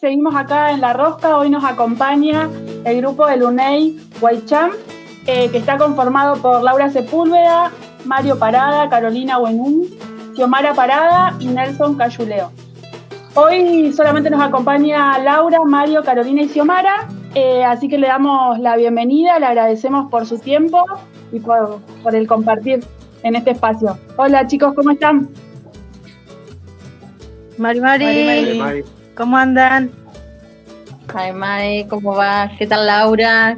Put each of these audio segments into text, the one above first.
Seguimos acá en La Rosca. Hoy nos acompaña el grupo del UNEI Guaycham, eh, que está conformado por Laura Sepúlveda, Mario Parada, Carolina Buenún, Xiomara Parada y Nelson Cayuleo. Hoy solamente nos acompaña Laura, Mario, Carolina y Xiomara, eh, así que le damos la bienvenida, le agradecemos por su tiempo y por, por el compartir en este espacio. Hola chicos, ¿cómo están? Mari Mari, ¿cómo andan? Ay Mari, ¿cómo va? ¿Qué tal Laura?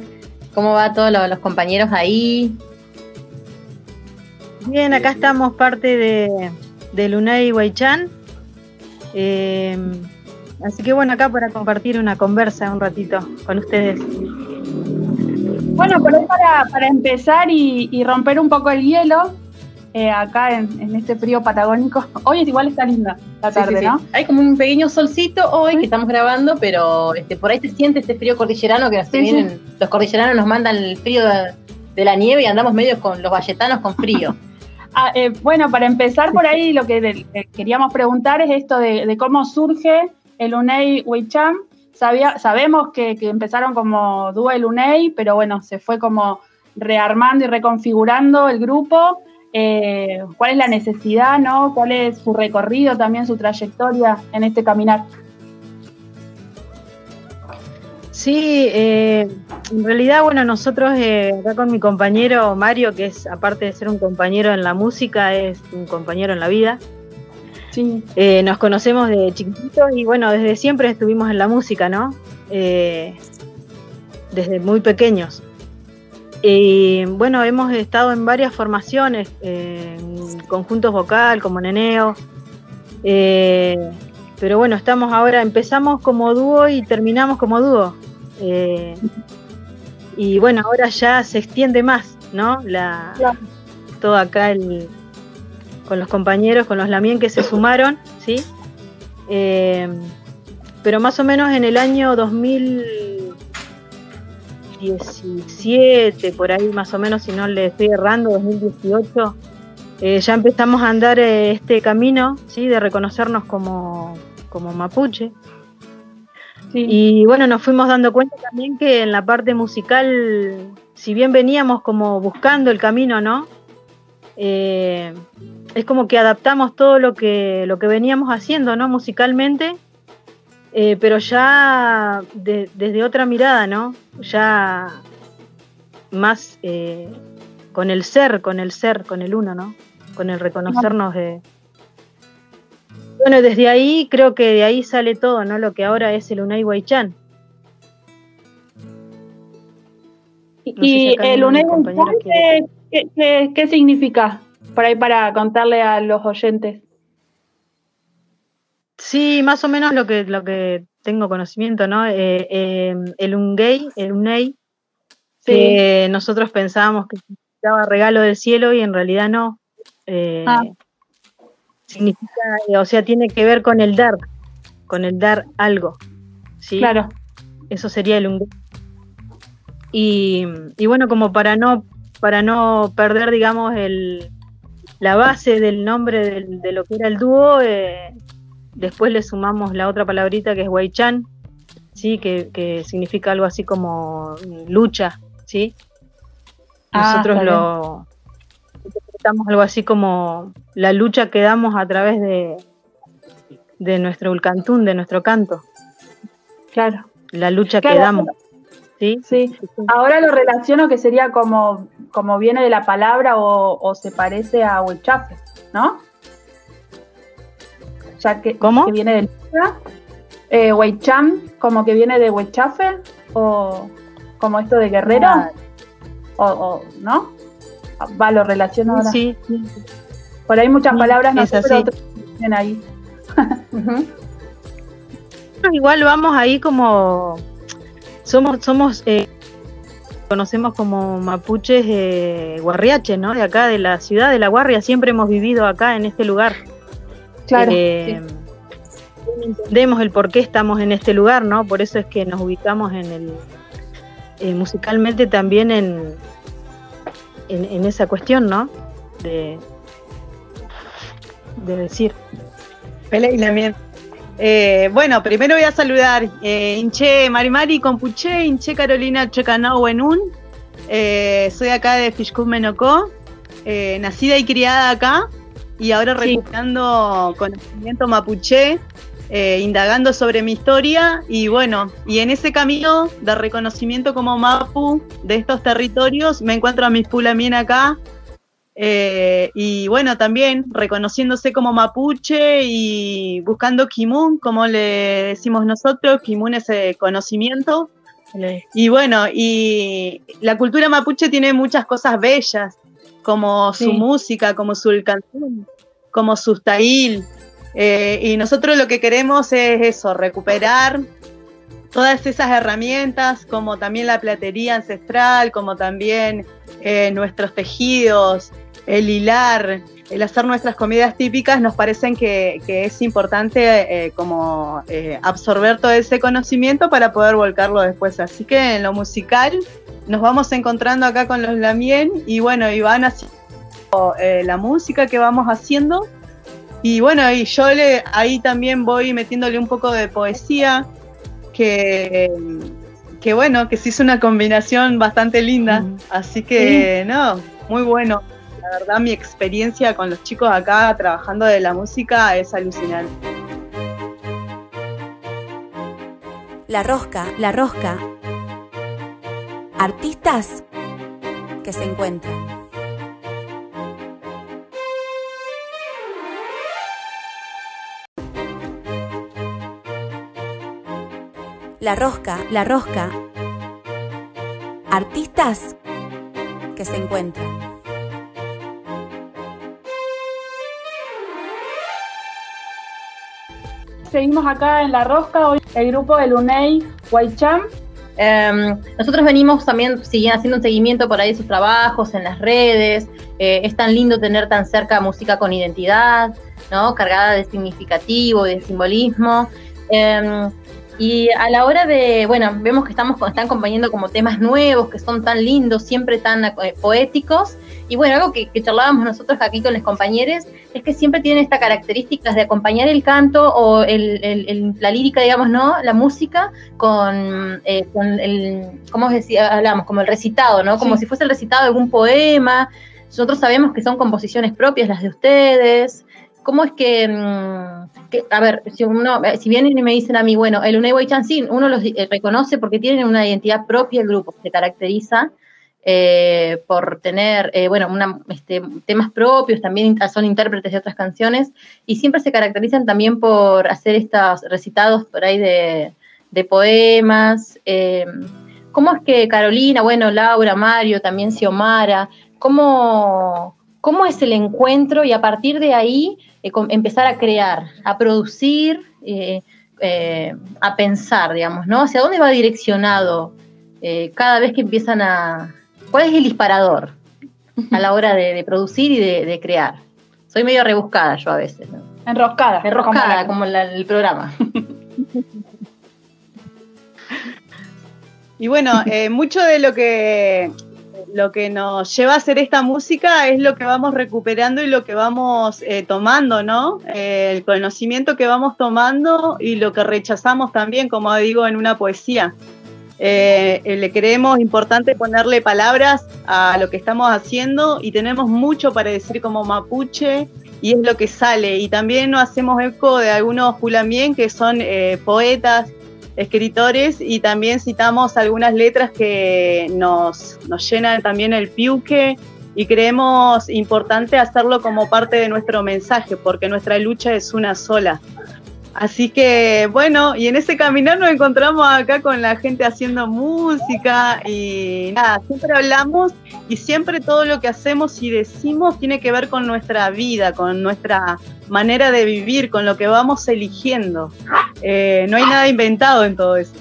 ¿Cómo va todos los, compañeros ahí? Bien, acá estamos parte de, de Lunay Huaychan. Eh, así que bueno, acá para compartir una conversa un ratito con ustedes. Bueno, por ahí para, para empezar y, y romper un poco el hielo, eh, acá en, este frío patagónico. Hoy es igual está linda la tarde, ¿no? Hay como un pequeño solcito hoy que estamos grabando, pero este, por ahí se siente este frío cordillerano que vienen, los cordilleranos nos mandan el frío de, la nieve y andamos medio con los valletanos con frío. Ah, eh, bueno, para empezar por ahí, lo que queríamos preguntar es esto de, cómo surge el UNEI Weicham. Sabía, sabemos que, que, empezaron como dúo el UNEI, pero bueno, se fue como rearmando y reconfigurando el grupo. Eh, cuál es la necesidad, ¿no? cuál es su recorrido, también su trayectoria en este caminar. Sí, eh, en realidad, bueno, nosotros eh, acá con mi compañero Mario, que es aparte de ser un compañero en la música, es un compañero en la vida. Sí. nos conocemos de chiquititos y bueno, desde siempre estuvimos en la música, ¿no? desde muy pequeños. Y bueno, hemos estado en varias formaciones, en conjuntos vocal, como Neneo. Eh, pero bueno, estamos ahora, empezamos como dúo y terminamos como dúo. Eh, y bueno, ahora ya se extiende más, ¿no? La, Todo acá el, con los compañeros, con los Lamien que se sumaron, ¿sí? Eh, pero más o menos en el año 2000 2017, por ahí más o menos, si no le estoy errando, 2018, eh, ya empezamos a andar eh, este camino, ¿sí? De reconocernos como, como mapuche. Y bueno, nos fuimos dando cuenta también que en la parte musical, si bien veníamos como buscando el camino, ¿no? Eh, es como que adaptamos todo lo que, lo que veníamos haciendo, ¿no? Musicalmente eh, pero ya desde otra mirada, ¿no? Ya más eh, con el ser, con el ser, con el uno, ¿no? Con el reconocernos de... Bueno, desde ahí creo que de ahí sale todo, ¿no? Lo que ahora es el Unai Huaychan. ¿Y el Unai Huaychan qué significa? Por ahí para contarle a los oyentes. Sí, más o menos lo que, lo que tengo conocimiento, ¿no? Eh, em, el Ungay, el Unei, que nosotros pensábamos que significaba regalo del cielo y en realidad no. Eh, ah. Significa, o sea, tiene que ver con el dar, con el dar algo. ¿sí? Claro. Eso sería el Ungay. Y, y, bueno, como para no, para no perder, digamos, el, la base del nombre de lo que era el dúo, eh, Después le sumamos la otra palabrita que es Weichan, ¿sí? Que, significa algo así como lucha, ¿sí? Ah, Nosotros lo interpretamos algo así como la lucha que damos a través de, de nuestro ulcantún, de nuestro canto. Claro. La lucha que damos. ¿Sí? ¿sí? Ahora lo relaciono que sería como, como viene de la palabra o, se parece a Huichafe, ¿no? Ya que, ¿Cómo? que viene del eh, como que viene de Huichafe, o como esto de guerrero, o, ¿no? Va, lo relaciono ahora. Sí, Por ahí muchas palabras no sé, pero vienen ahí. Igual vamos ahí como somos somos eh, conocemos como mapuches eh, guarriache, ¿no? De acá de la ciudad de la Guarria, siempre hemos vivido acá en este lugar. Claro. Eh, entendemos el por qué estamos en este lugar, ¿no? Por eso es que nos ubicamos en el eh, musicalmente también en, en, esa cuestión, ¿no? De, de decir. Pele y la Eh, bueno, primero voy a saludar eh, Inche Marimari Compuche, Inche Carolina Checano Wenun. Eh, soy acá de Fishkun Menocó, eh, nacida y criada acá y ahora recuperando conocimiento mapuche, eh, indagando sobre mi historia y bueno, y en ese camino de reconocimiento como mapu de estos territorios me encuentro a mis pulamien acá eh, y bueno, también reconociéndose como mapuche y buscando kimun, como le decimos nosotros, kimun es eh, conocimiento. Y bueno, y la cultura mapuche tiene muchas cosas bellas, como su Sí. música, como su canción, como su tail. Eh, y nosotros lo que queremos es eso, recuperar todas esas herramientas, como también la platería ancestral, como también eh, nuestros tejidos, el hilar, el hacer nuestras comidas típicas, nos parecen que, que es importante eh, como eh, absorber todo ese conocimiento para poder volcarlo después. Así que en lo musical nos vamos encontrando acá con los Lamien y bueno, y van haciendo eh, la música que vamos haciendo. Y bueno, y yo le, ahí también voy metiéndole un poco de poesía, que, que bueno, que se hizo una combinación bastante linda. Mm. Así que, no, muy bueno. La verdad, mi experiencia con los chicos acá trabajando de la música es alucinante. La rosca, la rosca. Artistas que se encuentran. La rosca, la rosca. Artistas que se encuentran. Seguimos acá en La Rosca, hoy el grupo del UNEI Guaycham. Eh, nosotros venimos también haciendo un seguimiento por ahí de sus trabajos en las redes. Eh, es tan lindo tener tan cerca música con identidad, ¿no? Cargada de significativo, de simbolismo. Eh, y a la hora de, bueno, vemos que estamos están acompañando como temas nuevos, que son tan lindos, siempre tan eh, poéticos. Y bueno, algo que, que charlábamos nosotros aquí con los compañeros es que siempre tienen esta característica de acompañar el canto o el, el- el- la lírica, digamos, ¿no? La música con, eh, con el, ¿cómo decía? Hablamos, como el recitado, ¿no? Como Sí. si fuese el recitado de algún poema. Nosotros sabemos que son composiciones propias las de ustedes. ¿Cómo es que, mm, que- a ver, si, uno, eh, si vienen y me dicen a mí, bueno, el Unai Chancin, uno los eh, reconoce porque tienen una identidad propia el grupo, se caracteriza eh, por tener, bueno, este, temas propios, también son intérpretes de otras canciones, y siempre se caracterizan también por hacer estos recitados por ahí de, poemas. ¿Cómo es que Carolina, bueno, Laura, Mario, también Xiomara, cómo, cómo es el encuentro y a partir de ahí eh, empezar a crear, a producir, eh, eh, a pensar, digamos, ¿no? ¿Hacia dónde va direccionado eh, cada vez que empiezan a... ¿Cuál es el disparador a la hora de, de producir y de, de crear? Soy medio rebuscada yo a veces, ¿no? Enroscada. Enroscada, como como la- el programa. Y bueno, eh, mucho de lo que, lo que nos lleva a hacer esta música es lo que vamos recuperando y lo que vamos eh, tomando, ¿no? Eh, el conocimiento que vamos tomando y lo que rechazamos también, como digo, en una poesía. Eh, le creemos importante ponerle palabras a lo que estamos haciendo y tenemos mucho para decir como mapuche y es lo que sale. Y también nos hacemos eco de algunos pulamien que son poetas, escritores y también citamos algunas letras que nos, nos llenan también el piuque y creemos importante hacerlo como parte de nuestro mensaje porque nuestra lucha es una sola. Así que bueno, y en ese caminar nos encontramos acá con la gente haciendo música y nada, siempre hablamos y siempre todo lo que hacemos y decimos tiene que ver con nuestra vida, con nuestra manera de vivir, con lo que vamos eligiendo. Eh, no hay nada inventado en todo eso.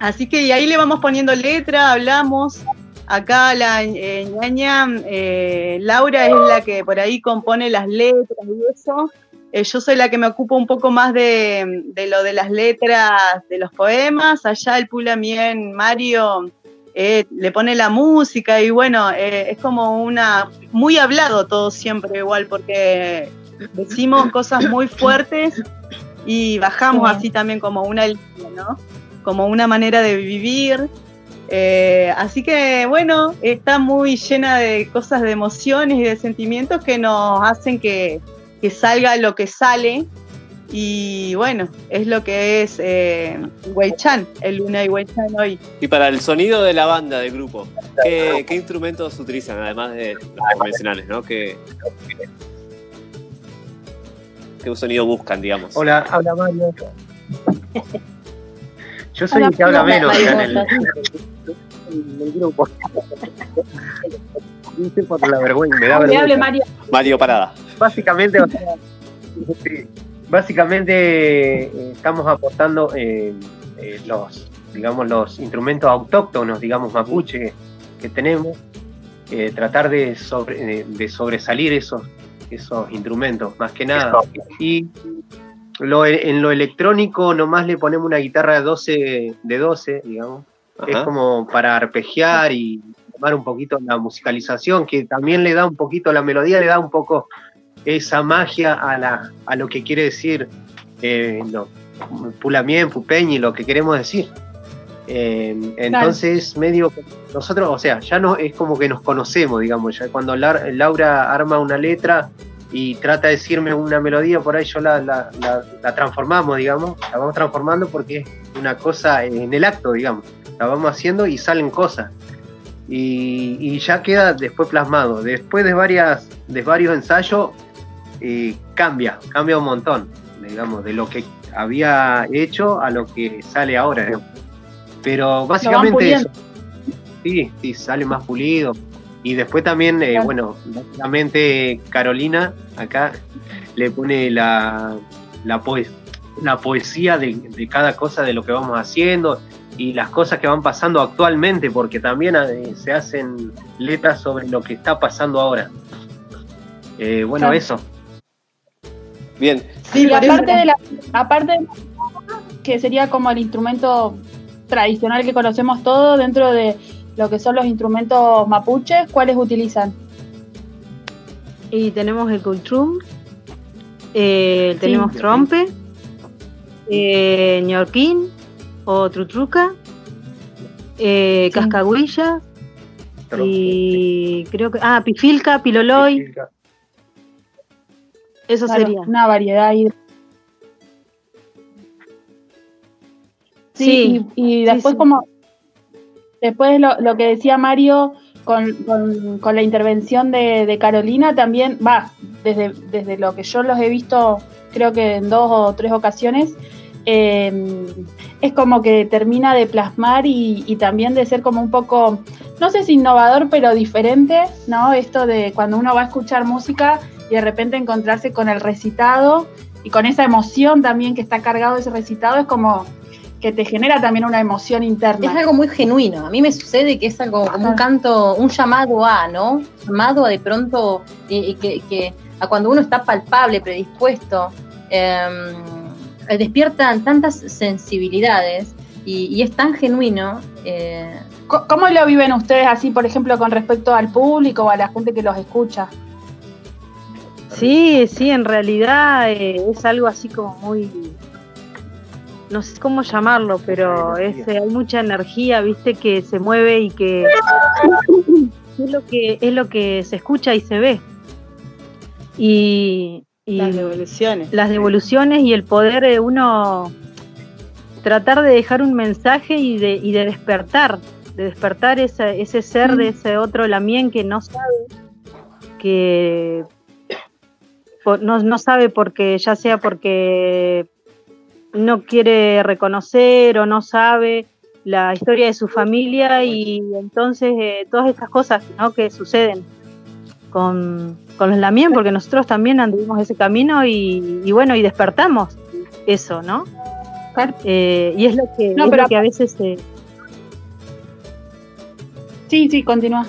Así que y ahí le vamos poniendo letra, hablamos. Acá la eh, ñaña eh, Laura es la que por ahí compone las letras y eso. Eh, yo soy la que me ocupo un poco más de, de lo de las letras de los poemas. Allá el Pulamien Mario eh, le pone la música y bueno, eh, es como una. Muy hablado todo siempre igual, porque decimos cosas muy fuertes y bajamos Sí. así también como una línea, ¿no? Como una manera de vivir. Eh, así que bueno, está muy llena de cosas, de emociones y de sentimientos que nos hacen que, que salga lo que sale. Y bueno, es lo que es eh, Weichan, el Luna y Weichan hoy. Y para el sonido de la banda, del grupo, ¿qué, qué instrumentos utilizan, además de los convencionales, ¿no? ¿Qué, qué sonido buscan, digamos? Hola, habla Mario. Yo soy Hola, el que habla menos Mario, en el, ¿cómo en el grupo. Dice por la vergüenza, me da vergüenza. Mario. Mario Parada. Básicamente, o sea, sí, básicamente eh, estamos aportando eh, eh, los, digamos, los instrumentos autóctonos, digamos, mapuche que tenemos, eh, tratar de, sobre- de- sobresalir esos, esos instrumentos, más que nada. Y lo, en lo electrónico nomás le ponemos una guitarra de 12, de 12 digamos, es como para arpegiar y tomar un poquito la musicalización, que también le da un poquito, la melodía le da un poco esa magia a, la, a lo que quiere decir eh, no, Pulamien, Pupeñi, lo que queremos decir. Eh, entonces, medio, que nosotros, o sea, ya no es como que nos conocemos, digamos, ya cuando Laura arma una letra y trata de decirme una melodía, por ahí yo la, la- la- la transformamos, digamos, la vamos transformando porque es una cosa en el acto, digamos, la vamos haciendo y salen cosas. Y, y ya queda después plasmado. Después de, varias, de varios ensayos, eh, cambia, cambia un montón, digamos, de lo que había hecho a lo que sale ahora. Pero básicamente eso. Sí, sí, sale más pulido. Y después también, eh, bueno, básicamente Carolina acá le pone la, la, poe- la poesía de, de cada cosa de lo que vamos haciendo y las cosas que van pasando actualmente, porque también eh, se hacen letras sobre lo que está pasando ahora. Eh, bueno, Claro. eso. Bien, y aparte de la, aparte de la- que sería como el instrumento tradicional que conocemos todos dentro de lo que son los instrumentos mapuches, ¿cuáles utilizan? Y tenemos el cultrum, eh, tenemos trompe, eh, ñorquín o trutruca, eh, Sí. cascahuilla y creo que. Ah, pifilca, piloloy, eso Claro, sería. Una variedad ahí. Sí, Sí, y, y sí, después sí. como después lo, lo que decía Mario con, con- con la intervención de, de Carolina también, va, desde, desde lo que yo los he visto creo que en dos o tres ocasiones, eh, es como que termina de plasmar y, y también de ser como un poco, no sé si innovador, pero diferente, ¿no? Esto de cuando uno va a escuchar música y de repente encontrarse con el recitado y con esa emoción también que está cargado ese recitado, es como que te genera también una emoción interna. Es algo muy genuino. A mí me sucede que es algo como un canto, un llamado a, ¿no? Llamado a de pronto, eh, que, que a cuando uno está palpable, predispuesto, eh, eh, despiertan tantas sensibilidades y, y es tan genuino. eh, ¿Cómo lo viven ustedes así, por ejemplo, con respecto al público o a la gente que los escucha? Sí, sí, en realidad eh, es algo así como muy, no sé cómo llamarlo, pero es, eh, hay mucha energía, viste, que se mueve y que es lo que es lo que se escucha y se ve. Y, y Las devoluciones. las devoluciones y el poder de uno tratar de dejar un mensaje y de, y de despertar, de despertar esa- ese ser de ese otro lamien que no sabe, que no, no sabe porque, ya sea porque no quiere reconocer o no sabe la historia de su familia y entonces eh, todas estas cosas ¿no? que suceden con, con los lamien, porque nosotros también anduvimos ese camino y, y bueno, y despertamos eso, ¿no? Eh, y es lo que, No, es pero lo que a veces eh, Sí, sí, continúa.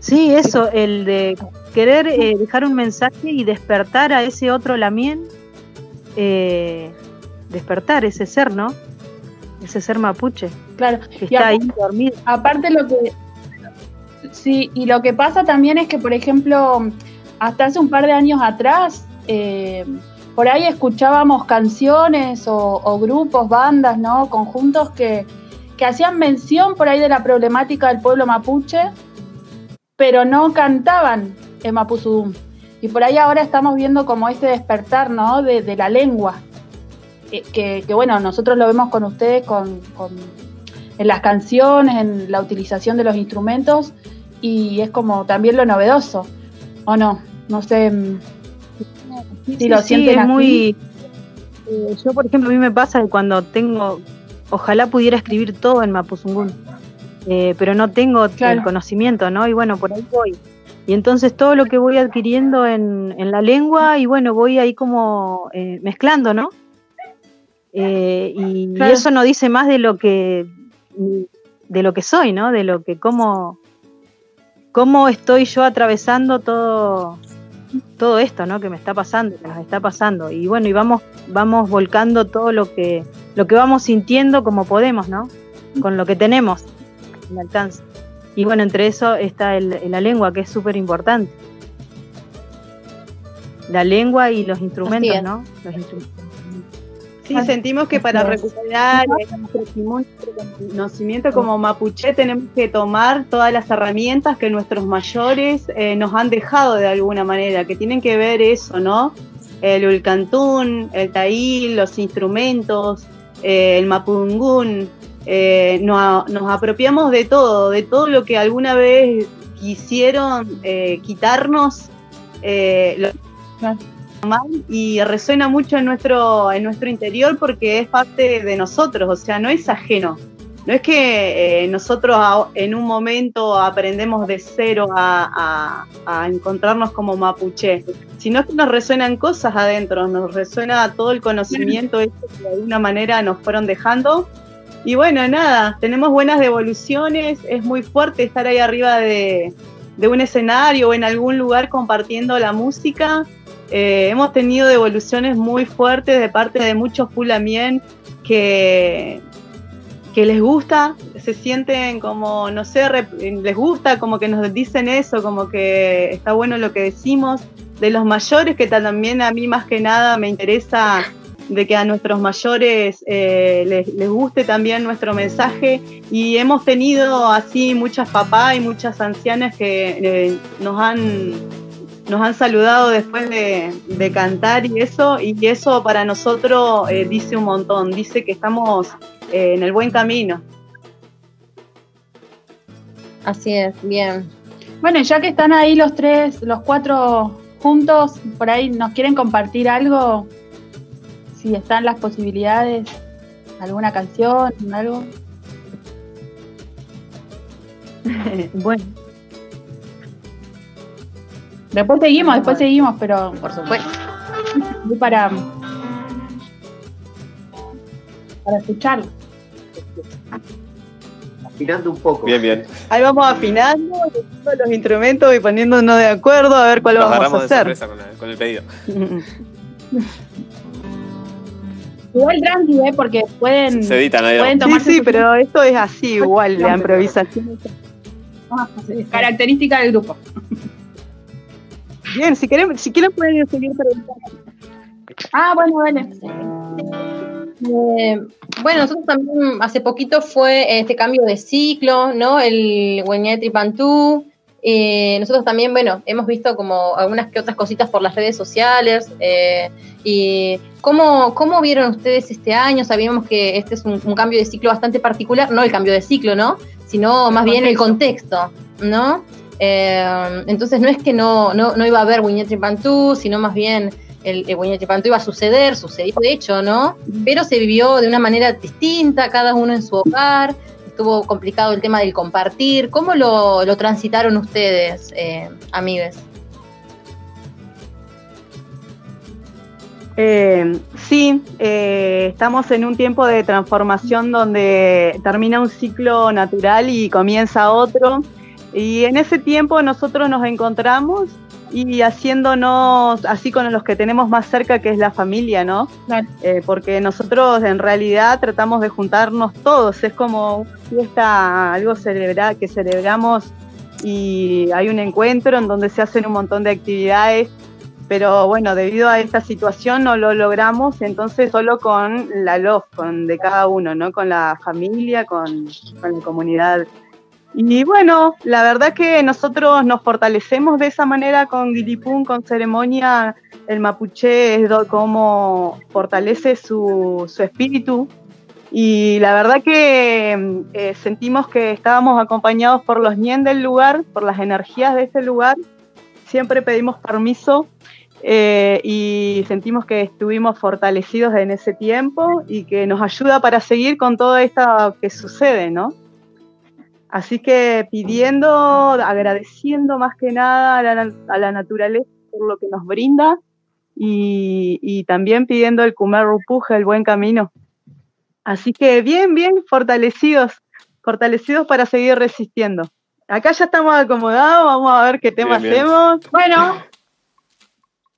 Sí, eso, el de querer eh, dejar un mensaje y despertar a ese otro lamien, eh, despertar ese ser, ¿no? Ese ser mapuche Claro. que está a- ahí dormido. Aparte lo que sí, y lo que pasa también es que, por ejemplo, hasta hace un par de años atrás, eh, por ahí escuchábamos canciones o, o grupos, bandas, ¿no? Conjuntos que, que hacían mención por ahí de la problemática del pueblo mapuche, pero no cantaban en Mapuzudum. Y por ahí ahora estamos viendo como este despertar, ¿no? De, de la lengua. Eh, Que, que, bueno, nosotros lo vemos con ustedes con, con- en las canciones, en la utilización de los instrumentos, y es como también lo novedoso, ¿o no? No sé mm, si lo sí, sienten es así. muy. eh, yo, por ejemplo, a mí me pasa que cuando tengo. Ojalá pudiera escribir todo en Mapuzungún, eh, pero no tengo Claro. el conocimiento, ¿no? Y bueno, por ahí voy. Y entonces todo lo que voy adquiriendo en, en la lengua, y bueno, voy ahí como eh, mezclando, ¿no? Eh, y, y eso no dice más de lo que de lo que soy, ¿no? De lo que cómo cómo estoy yo atravesando todo todo esto, ¿no? Que me está pasando, que nos está pasando. Y bueno, y vamos, vamos volcando todo lo que, lo que vamos sintiendo como podemos, ¿no? Con lo que tenemos al alcance. Y bueno, entre eso está el, la lengua, que es súper importante. La lengua y los instrumentos. ¿no? Los instrumentos. Sí, sentimos que para es. recuperar nuestro conocimiento como mapuche tenemos que tomar todas las herramientas que nuestros mayores eh, nos han dejado de alguna manera, que tienen que ver eso, ¿no? El ulcantún, el taíl, los instrumentos, eh, el mapungún, eh, nos, nos apropiamos de todo, de todo lo que alguna vez quisieron eh, quitarnos, eh, lo- y resuena mucho en nuestro, en nuestro interior porque es parte de nosotros, o sea, no es ajeno. No es que eh, nosotros a- en un momento aprendemos de cero a, a- a encontrarnos como mapuche, sino que nos resuenan cosas adentro, nos resuena todo el conocimiento ese que de alguna manera nos fueron dejando. Y bueno, nada, tenemos buenas devoluciones, es muy fuerte estar ahí arriba de, de un escenario o en algún lugar compartiendo la música. Eh, hemos tenido devoluciones muy fuertes de parte de muchos pulamien que, que les gusta, se sienten como, no sé, les gusta, como que nos dicen eso, como que está bueno lo que decimos. De los mayores, que también a mí más que nada me interesa de que a nuestros mayores eh, les, les guste también nuestro mensaje y hemos tenido así muchas papás y muchas ancianas que eh, nos han nos han saludado después de, de cantar y eso, y eso para nosotros eh, dice un montón, dice que estamos eh, en el buen camino. Así es, bien. Bueno, ya que están ahí los tres, los cuatro juntos, por ahí nos quieren compartir algo, si están las posibilidades, alguna canción, algo. Bueno, Después seguimos, después seguimos, pero Por supuesto. para para escucharlo. Afinando un poco. Bien, bien. Ahí vamos afinando los instrumentos y poniéndonos de acuerdo a ver cuál Nos vamos a de hacer. sorpresa con, la- con el pedido. Igual tranqui, ¿eh? porque pueden, Se editan ahí. pueden Sí, tomarse sí, su- pero esto es así igual, la improvisación. característica del grupo. Bien, si quieren, si quieren pueden seguir preguntando. Ah, bueno, vale. Eh, bueno, nosotros también hace poquito fue este cambio de ciclo, ¿no? El Hueñetri Pantú. Eh, nosotros también, bueno, hemos visto como algunas que otras cositas por las redes sociales. eh, y ¿cómo, ¿cómo vieron ustedes este año? Sabíamos que este es un, un cambio de ciclo bastante particular, no el cambio de ciclo, ¿no? Sino más bien el contexto, ¿no? Eh, entonces no es que no, no, no iba a haber Hueñetri Pantú, sino más bien el, el Hueñetri Pantú iba a suceder, sucedió de hecho, ¿no? pero se vivió de una manera distinta, cada uno en su hogar, estuvo complicado el tema del compartir. ¿Cómo lo, lo transitaron ustedes, eh, amigues? Eh, sí, eh, estamos en un tiempo de transformación donde termina un ciclo natural y comienza otro. Y en ese tiempo nosotros nos encontramos y haciéndonos así con los que tenemos más cerca, que es la familia, ¿no? Claro. Eh, porque nosotros en realidad tratamos de juntarnos todos, es como una fiesta, algo celebra, que celebramos y hay un encuentro en donde se hacen un montón de actividades pero bueno, debido a esta situación no lo logramos, entonces solo con la LOF, con de cada uno, ¿no? Con la familia, con, con la comunidad. Y bueno, la verdad que nosotros nos fortalecemos de esa manera con Guilipún, con ceremonia. El mapuche es como fortalece su, su espíritu. Y la verdad que eh, sentimos que estábamos acompañados por los ñen del lugar, por las energías de ese lugar. Siempre pedimos permiso eh, y sentimos que estuvimos fortalecidos en ese tiempo y que nos ayuda para seguir con todo esto que sucede, ¿no? Así que pidiendo, agradeciendo más que nada a la, a la naturaleza por lo que nos brinda y, y también pidiendo el Kumer Rupuja, el buen camino. Así que bien, bien fortalecidos, fortalecidos para seguir resistiendo. Acá ya estamos acomodados, vamos a ver qué tema Bien, bien. hacemos. Bueno,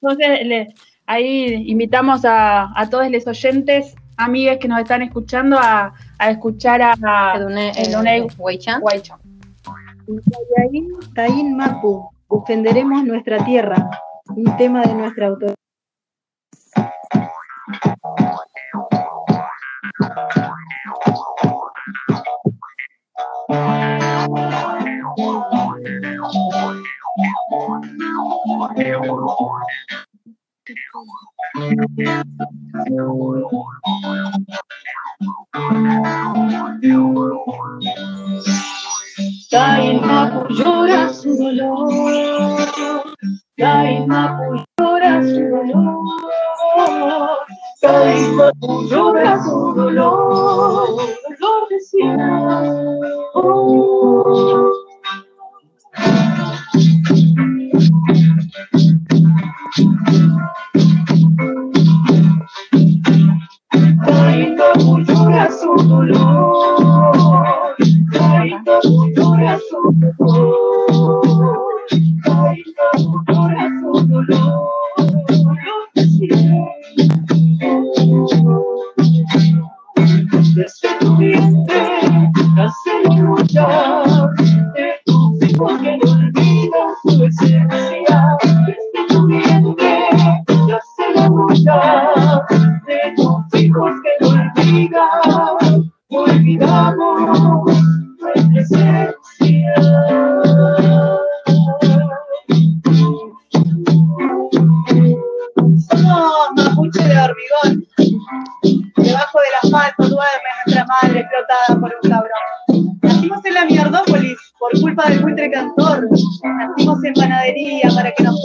entonces le- ahí invitamos a, a todos los oyentes, amigues que nos están escuchando, a, a escuchar a, a Edune- Edune Weichan. Guaycho. Taín, Mapu, defenderemos nuestra tierra, un tema de nuestra autoría. Llora su dolor,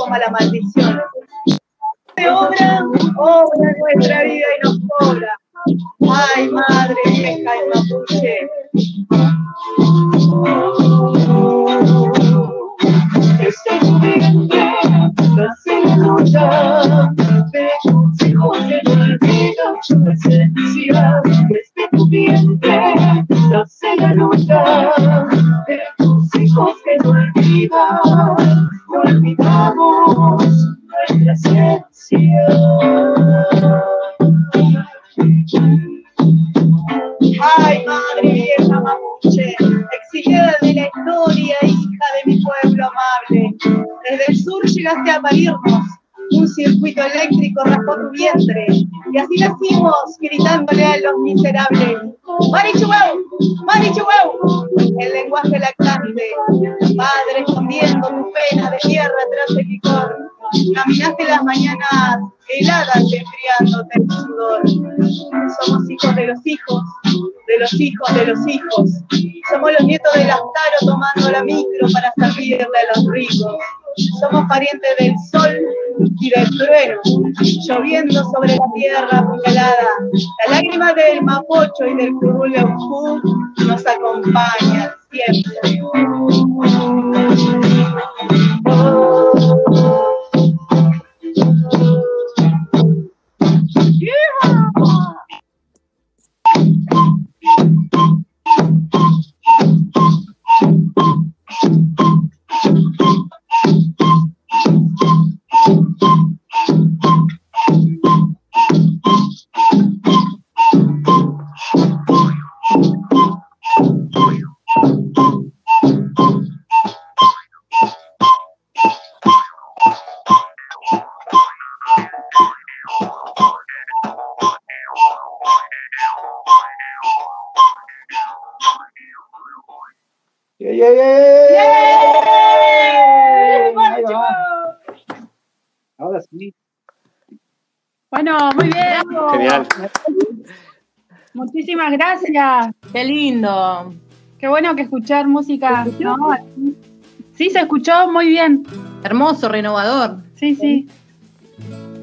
coma la maldición. De obra, obra nuestra vida y nos cobra. Ay, madre vieja y mapuche. Este vientre nace la lucha de hijos que no olvidan su esencia. Desde tu vientre nace la lucha de hijos que no olvidan. A parirnos, un circuito eléctrico raspó tu vientre, y así nacimos gritándole a los miserables. ¡Marichueu! ¡Marichueu! El lenguaje lactante, padre escondiendo tu pena de tierra tras el licor. Caminaste las mañanas heladas enfriándote el sudor. Somos hijos de los hijos, de los hijos de los hijos. Somos los nietos del Astaro tomando la micro para servirle a los ricos. Somos parientes del sol y del trueno, lloviendo sobre la tierra apuñalada. La lágrima del mapocho y del curuleucú nos acompañan siempre. Genial. Muchísimas gracias. Qué lindo. Qué bueno que escuchar música. ¿no? Sí, se escuchó muy bien. Hermoso, renovador. Sí, sí.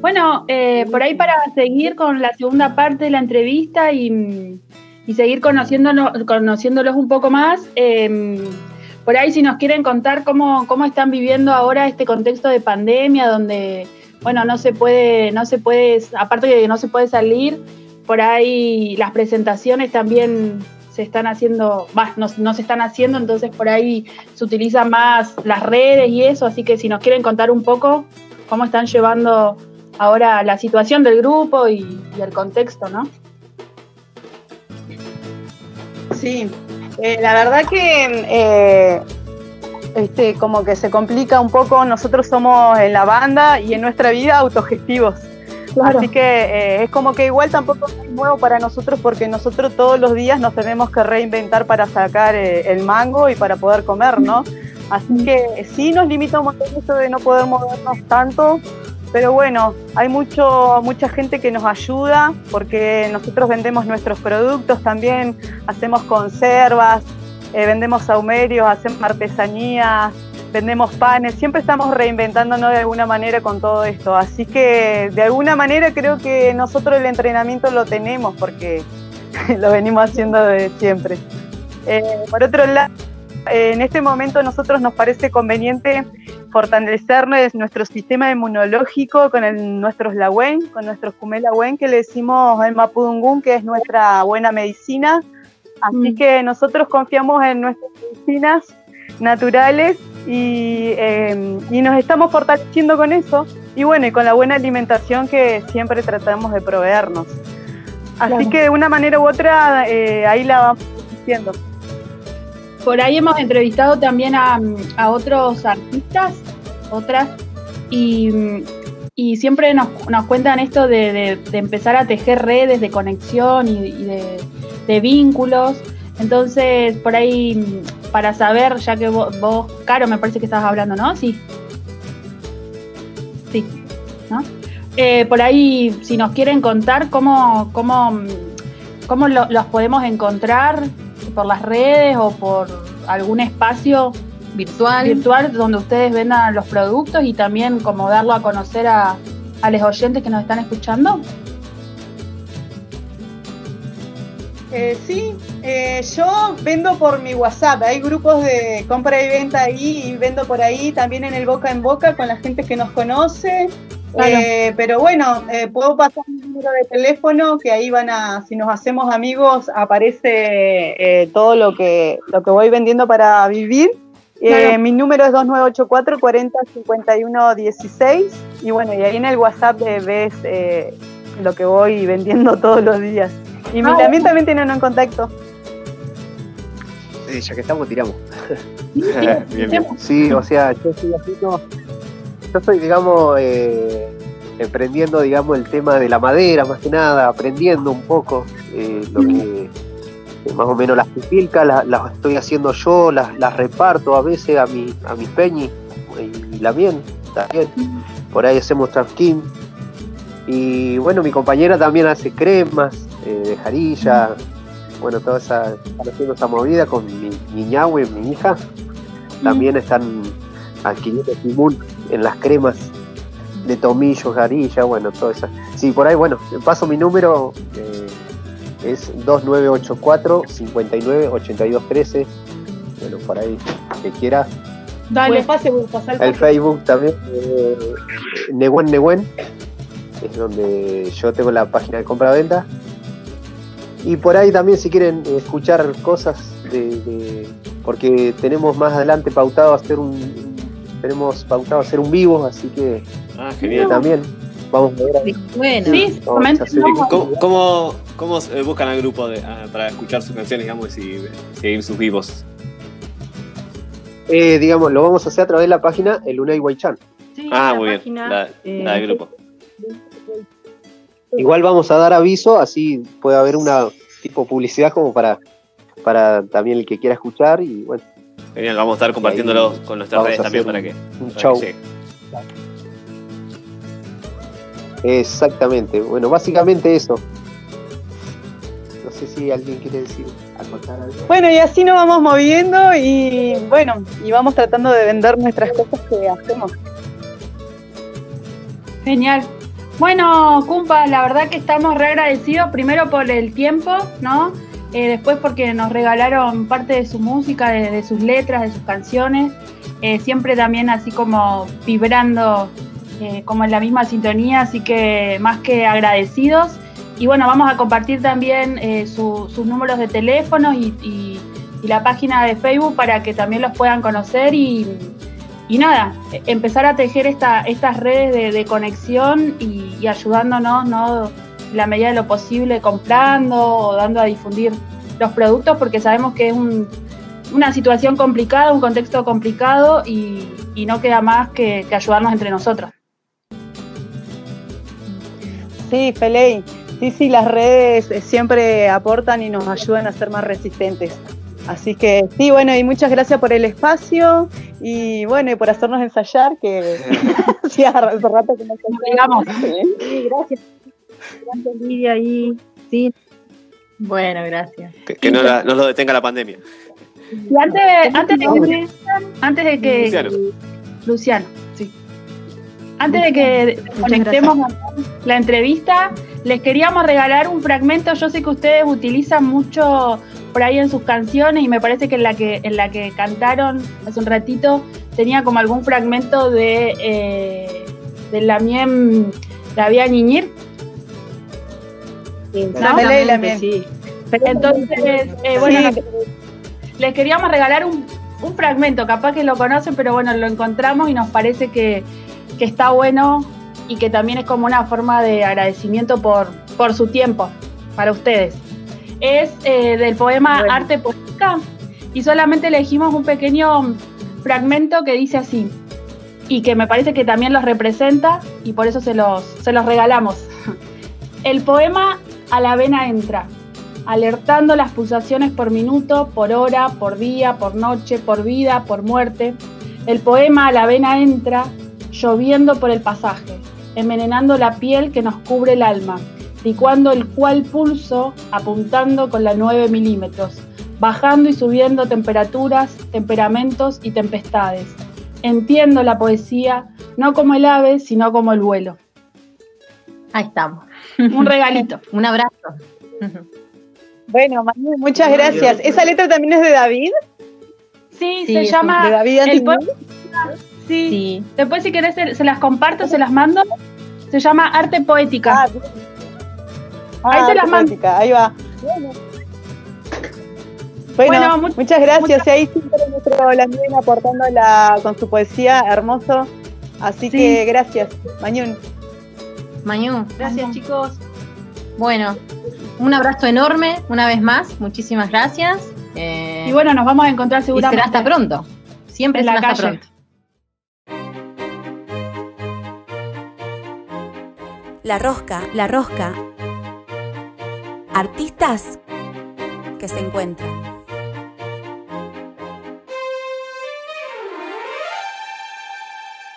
Bueno, eh, por ahí para seguir con la segunda parte de la entrevista y, y seguir conociéndonos, conociéndolos un poco más, eh, por ahí si nos quieren contar cómo, cómo están viviendo ahora este contexto de pandemia, donde, bueno, no se puede, no se puede, aparte de que no se puede salir, por ahí las presentaciones también se están haciendo, bah, no, se están haciendo, entonces por ahí se utilizan más las redes y eso, así que si nos quieren contar un poco cómo están llevando ahora la situación del grupo y, y el contexto, ¿no? Sí, eh, la verdad que eh, este, como que se complica un poco. Nosotros somos en la banda y en nuestra vida autogestivos. Claro. Así que eh, es como que igual tampoco es nuevo para nosotros porque nosotros todos los días nos tenemos que reinventar para sacar eh, el mango y para poder comer, ¿no? Así que sí nos limita un montón eso de no poder movernos tanto, pero bueno, hay mucho, mucha gente que nos ayuda porque nosotros vendemos nuestros productos también, hacemos conservas, eh, vendemos saumerios, hacemos artesanías, vendemos panes, siempre estamos reinventándonos de alguna manera con todo esto. Así que de alguna manera creo que nosotros el entrenamiento lo tenemos porque lo venimos haciendo de siempre. Eh, por otro lado, en este momento nosotros nos parece conveniente fortalecer nuestro sistema inmunológico con el, nuestros Lagüen, con nuestros Kumelagüen, que le decimos el Mapudungún, que es nuestra buena medicina. Así Mm. que nosotros confiamos en nuestras medicinas naturales y, eh, y nos estamos fortaleciendo con eso. Y bueno, y con la buena alimentación que siempre tratamos de proveernos. Así Claro. que de una manera u otra, eh, ahí la vamos haciendo. Por ahí hemos entrevistado también a, a otros artistas, otras, y, y siempre nos, nos cuentan esto de, de- empezar a tejer redes de conexión y, de, de vínculos. Entonces, por ahí, para saber, ya que vos, vos, Caro, me parece que estabas hablando, ¿no? Sí. Sí, ¿no? Eh, por ahí, si nos quieren contar cómo, cómo, cómo lo- los podemos encontrar por las redes o por algún espacio Virtual. virtual donde ustedes vendan los productos y también como darlo a conocer a, a los oyentes que nos están escuchando. Eh, sí, eh, yo vendo por mi WhatsApp, hay grupos de compra y venta ahí y vendo por ahí, también en el boca en boca con la gente que nos conoce. Claro. Eh, pero bueno, eh, puedo pasar mi número de teléfono que ahí van a, si nos hacemos amigos, aparece eh, todo lo que, lo que voy vendiendo para vivir. Eh, Claro. mi número es 2984 40 51 16 y bueno, y ahí en el WhatsApp ves eh, lo que voy vendiendo todos los días. Y mi- Ah, también, también tienen un contacto. Sí, ya que estamos, tiramos. bien, bien. Sí, o sea, yo estoy haciendo, yo estoy, digamos, eh, emprendiendo, digamos, el tema de la madera, más que nada, aprendiendo un poco eh, lo que, más o menos las pipilcas, las, las estoy haciendo yo, las, las reparto a veces a mi, a mi peñi y la mien también. Por ahí hacemos trafking. Y bueno, mi compañera también hace cremas eh, de jarilla, bueno, toda esa, haciendo esa movida con mi, mi ñahue, mi hija también están adquiriendo timón en las cremas de tomillo, jarilla, bueno, todo eso. Sí, por ahí, bueno, paso mi número, eh, es 2984 59 82 13. Bueno, por ahí, que quiera. Dale. Pues pase, pasar el pase. Facebook también, eh, Nehuen Nehuen, es donde yo tengo la página de compra-venta. Y por ahí también si quieren escuchar cosas de, de- porque tenemos más adelante pautado hacer un tenemos pautado hacer un vivo, así que Ah, genial. también vamos a ver. ahí. Bueno. Sí. ¿Cómo, cómo, cómo se buscan al grupo de- ah, para escuchar sus canciones, digamos, y seguir sus vivos? Eh, digamos, lo vamos a hacer a través de la página El Unai Waichan. Sí, Ah, la muy bien. La, eh, la del grupo. Igual vamos a dar aviso, así puede haber una tipo publicidad como para, para también el que quiera escuchar y bueno, Genial, vamos a estar compartiéndolo con nuestras redes también para que. Un para show. que. Exactamente. Bueno, básicamente eso. No sé si alguien quiere decir, acotar algo. Bueno, y así nos vamos moviendo y bueno, y vamos tratando de vender nuestras cosas que hacemos. Genial. Bueno, Cumpa, la verdad que estamos re agradecidos primero por el tiempo, ¿no? Eh, después porque nos regalaron parte de su música, de, de sus letras, de sus canciones. Eh, siempre también así como vibrando eh, como en la misma sintonía, así que más que agradecidos. Y bueno, vamos a compartir también eh, su- sus números de teléfono y, la página de Facebook para que también los puedan conocer y, nada, eh, empezar a tejer esta, estas redes de, conexión y, ayudándonos, ¿no? En la medida de lo posible, comprando o dando a difundir los productos, porque sabemos que es un- una situación complicada, un contexto complicado y, y no queda más que, que ayudarnos entre nosotros. Sí, Feley. Sí, sí, las redes eh, siempre aportan y nos ayudan a ser más resistentes. Así que sí, bueno, y muchas gracias por el espacio y bueno, y por hacernos ensayar, que hace rato que no Digamos. Sí, gracias. Gracias, Lidia. Ahí, sí. Bueno, gracias. Que, que no, la- no lo detenga la pandemia. Y antes, antes de que, antes de que Luciano. Luciano. Antes de que conectemos la entrevista, les queríamos regalar un fragmento. Yo sé que ustedes utilizan mucho por ahí en sus canciones y me parece que en la que en la que cantaron hace un ratito tenía como algún fragmento de eh, de la miem la vía Ñiñir. La Ley la Mien. Sí. Entonces, eh, bueno, Sí. les queríamos regalar un, un fragmento, capaz que lo conocen, pero bueno, lo encontramos y nos parece que, que está bueno y que también es como una forma de agradecimiento por, por su tiempo para ustedes. Es eh, del poema Bueno. Arte Poética y solamente elegimos un pequeño fragmento que dice así y que me parece que también los representa y por eso se los, se los regalamos. El poema A la vena entra, alertando las pulsaciones por minuto, por hora, por día, por noche, por vida, por muerte. El poema A la vena entra, lloviendo por el pasaje, envenenando la piel que nos cubre el alma, licuando el cual pulso, apuntando con la 9 milímetros, bajando y subiendo temperaturas, temperamentos y tempestades. Entiendo la poesía no como el ave, sino como el vuelo. Ahí estamos. Un regalito. Un abrazo. Bueno, Manu, muchas gracias. ¿Esa letra también es de David? Sí, Sí, se llama. ¿De David el sí. Sí. Después, si querés, se, se las comparto, se las mando. Se llama Arte Poética. Ah. Ahí Ah, se las mando. poética, Ahí va. Bueno, Bueno, mu- muchas gracias. Y ahí siempre nuestro Landín aportando la, con su poesía hermoso. Así Sí. que gracias, Mañún. Mañú. Gracias, chicos. Bueno, un abrazo enorme una vez más. Muchísimas gracias. Eh, Y bueno, nos vamos a encontrar y seguramente. será hasta pronto. Siempre En la hasta calle. pronto. La rosca, la rosca. Artistas que se encuentran.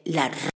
La